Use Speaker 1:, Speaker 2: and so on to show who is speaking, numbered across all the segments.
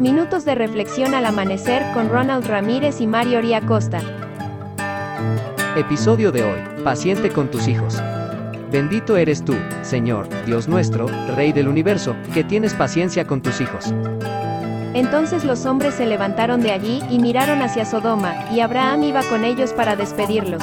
Speaker 1: Minutos de reflexión al amanecer con Ronald Ramírez y Mario Costa.
Speaker 2: Episodio de hoy. Paciente con tus hijos. Bendito eres tú, Señor, Dios nuestro, Rey del universo, que tienes paciencia con tus hijos.
Speaker 1: Entonces los hombres se levantaron de allí y miraron hacia Sodoma, y Abraham iba con ellos para despedirlos.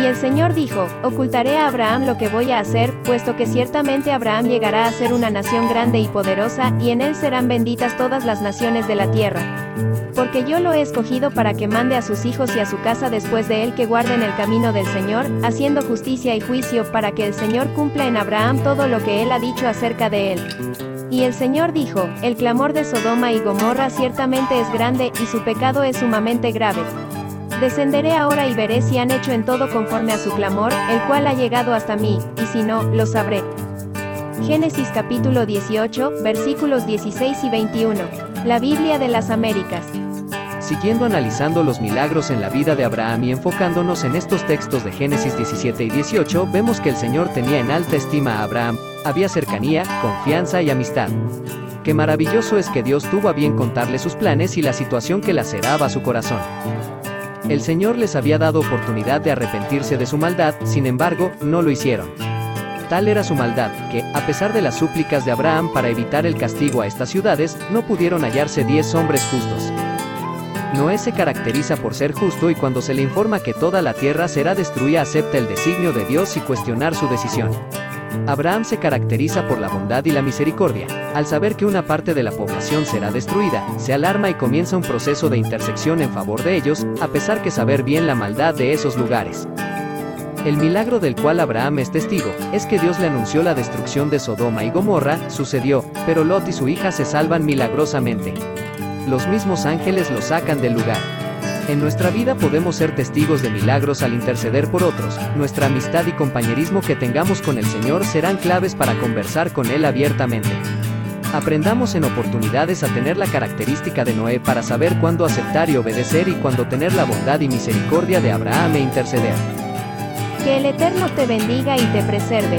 Speaker 1: Y el Señor dijo, ocultaré a Abraham lo que voy a hacer, puesto que ciertamente Abraham llegará a ser una nación grande y poderosa, y en él serán benditas todas las naciones de la tierra. Porque yo lo he escogido para que mande a sus hijos y a su casa después de él que guarden el camino del Señor, haciendo justicia y juicio para que el Señor cumpla en Abraham todo lo que él ha dicho acerca de él. Y el Señor dijo, el clamor de Sodoma y Gomorra ciertamente es grande y su pecado es sumamente grave. Descenderé ahora y veré si han hecho en todo conforme a su clamor, el cual ha llegado hasta mí, y si no, lo sabré. Génesis capítulo 18, versículos 16 y 21. La Biblia de las Américas.
Speaker 2: Siguiendo analizando los milagros en la vida de Abraham y enfocándonos en estos textos de Génesis 17 y 18, vemos que el Señor tenía en alta estima a Abraham, había cercanía, confianza y amistad. Qué maravilloso es que Dios tuvo a bien contarle sus planes y la situación que laceraba su corazón. El Señor les había dado oportunidad de arrepentirse de su maldad, sin embargo, no lo hicieron. Tal era su maldad, que, a pesar de las súplicas de Abraham para evitar el castigo a estas ciudades, no pudieron hallarse diez hombres justos. Noé se caracteriza por ser justo y cuando se le informa que toda la tierra será destruida acepta el designio de Dios y cuestionar su decisión. Abraham se caracteriza por la bondad y la misericordia. Al saber que una parte de la población será destruida, se alarma y comienza un proceso de intersección en favor de ellos, a pesar que saber bien la maldad de esos lugares. El milagro del cual Abraham es testigo, es que Dios le anunció la destrucción de Sodoma y Gomorra, sucedió, pero Lot y su hija se salvan milagrosamente. Los mismos ángeles lo sacan del lugar. En nuestra vida podemos ser testigos de milagros al interceder por otros, nuestra amistad y compañerismo que tengamos con el Señor serán claves para conversar con Él abiertamente. Aprendamos en oportunidades a tener la característica de Noé para saber cuándo aceptar y obedecer y cuándo tener la bondad y misericordia de Abraham e interceder.
Speaker 1: Que el Eterno te bendiga y te preserve,